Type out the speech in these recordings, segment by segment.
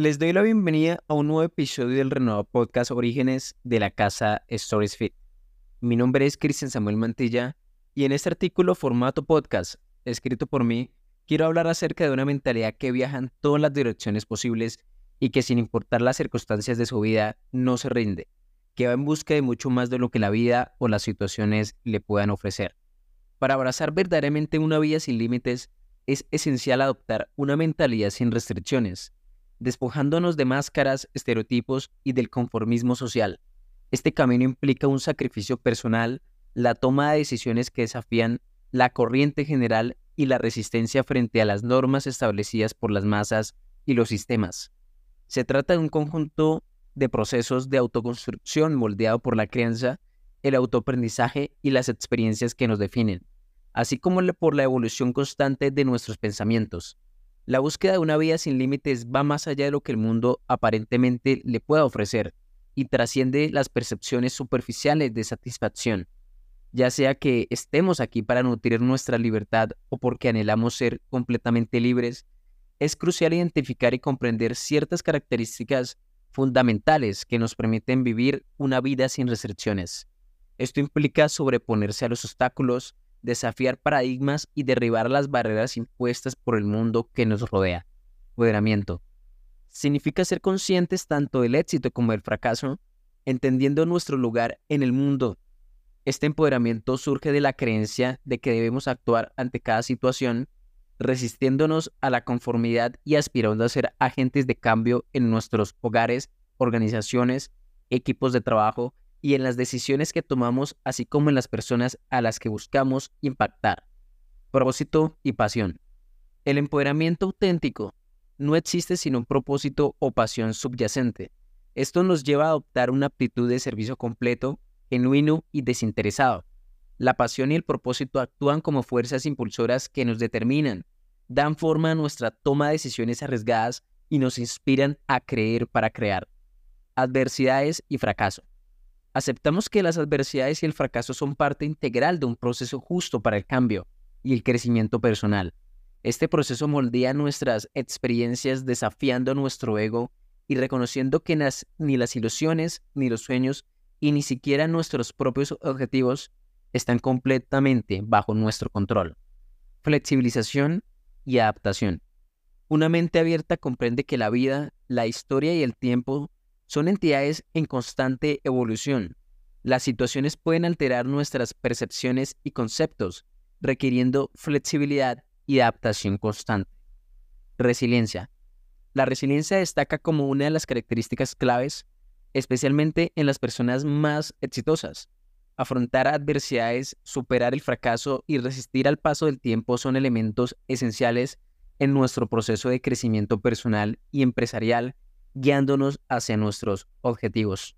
Les doy la bienvenida a un nuevo episodio del renovado podcast Orígenes de la casa Stories Fit. Mi nombre es Cristian Samuel Mantilla y en este artículo formato podcast, escrito por mí, quiero hablar acerca de una mentalidad que viaja en todas las direcciones posibles y que sin importar las circunstancias de su vida no se rinde, que va en busca de mucho más de lo que la vida o las situaciones le puedan ofrecer. Para abrazar verdaderamente una vida sin límites, es esencial adoptar una mentalidad sin restricciones, despojándonos de máscaras, estereotipos y del conformismo social. Este camino implica un sacrificio personal, la toma de decisiones que desafían la corriente general y la resistencia frente a las normas establecidas por las masas y los sistemas. Se trata de un conjunto de procesos de autoconstrucción moldeado por la crianza, el autoaprendizaje y las experiencias que nos definen, así como por la evolución constante de nuestros pensamientos. La búsqueda de una vida sin límites va más allá de lo que el mundo aparentemente le pueda ofrecer y trasciende las percepciones superficiales de satisfacción, ya sea que estemos aquí para nutrir nuestra libertad o porque anhelamos ser completamente libres, es crucial identificar y comprender ciertas características fundamentales que nos permiten vivir una vida sin restricciones. Esto implica sobreponerse a los obstáculos, desafiar paradigmas y derribar las barreras impuestas por el mundo que nos rodea. Empoderamiento. Significa ser conscientes tanto del éxito como del fracaso, entendiendo nuestro lugar en el mundo. Este empoderamiento surge de la creencia de que debemos actuar ante cada situación, resistiéndonos a la conformidad y aspirando a ser agentes de cambio en nuestros hogares, organizaciones, equipos de trabajo y en las decisiones que tomamos, así como en las personas a las que buscamos impactar. Propósito y pasión. El empoderamiento auténtico no existe sin un propósito o pasión subyacente. Esto nos lleva a adoptar una actitud de servicio completo, genuino y desinteresado. La pasión y el propósito actúan como fuerzas impulsoras que nos determinan, dan forma a nuestra toma de decisiones arriesgadas y nos inspiran a creer para crear. Adversidades y fracaso. Aceptamos que las adversidades y el fracaso son parte integral de un proceso justo para el cambio y el crecimiento personal. Este proceso moldea nuestras experiencias desafiando nuestro ego y reconociendo que ni las ilusiones, ni los sueños, y ni siquiera nuestros propios objetivos están completamente bajo nuestro control. Flexibilización y adaptación. Una mente abierta comprende que la vida, la historia y el tiempo son entidades en constante evolución. Las situaciones pueden alterar nuestras percepciones y conceptos, requiriendo flexibilidad y adaptación constante. Resiliencia. La resiliencia destaca como una de las características claves, especialmente en las personas más exitosas. Afrontar adversidades, superar el fracaso y resistir al paso del tiempo son elementos esenciales en nuestro proceso de crecimiento personal y empresarial guiándonos hacia nuestros objetivos.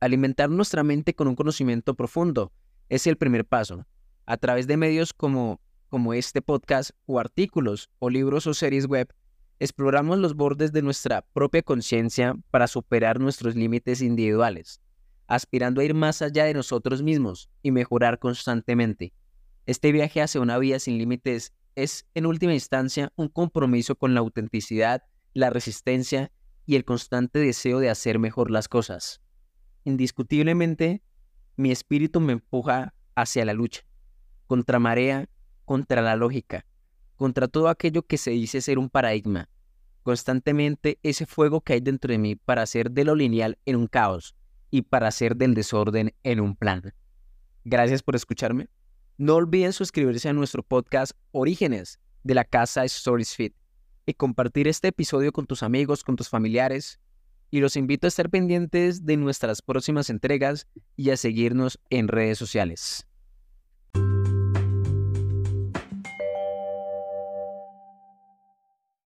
Alimentar nuestra mente con un conocimiento profundo es el primer paso. A través de medios como, como este podcast o artículos o libros o series web, exploramos los bordes de nuestra propia conciencia para superar nuestros límites individuales, aspirando a ir más allá de nosotros mismos y mejorar constantemente. Este viaje hacia una vida sin límites es, en última instancia, un compromiso con la autenticidad, la resistencia y el constante deseo de hacer mejor las cosas. Indiscutiblemente, mi espíritu me empuja hacia la lucha, contra marea, contra la lógica, contra todo aquello que se dice ser un paradigma. Constantemente ese fuego que hay dentro de mí para hacer de lo lineal en un caos y para hacer del desorden en un plan. Gracias por escucharme. No olviden suscribirse a nuestro podcast Orígenes de la casa Stories Fit y compartir este episodio con tus amigos, con tus familiares. Y los invito a estar pendientes de nuestras próximas entregas y a seguirnos en redes sociales.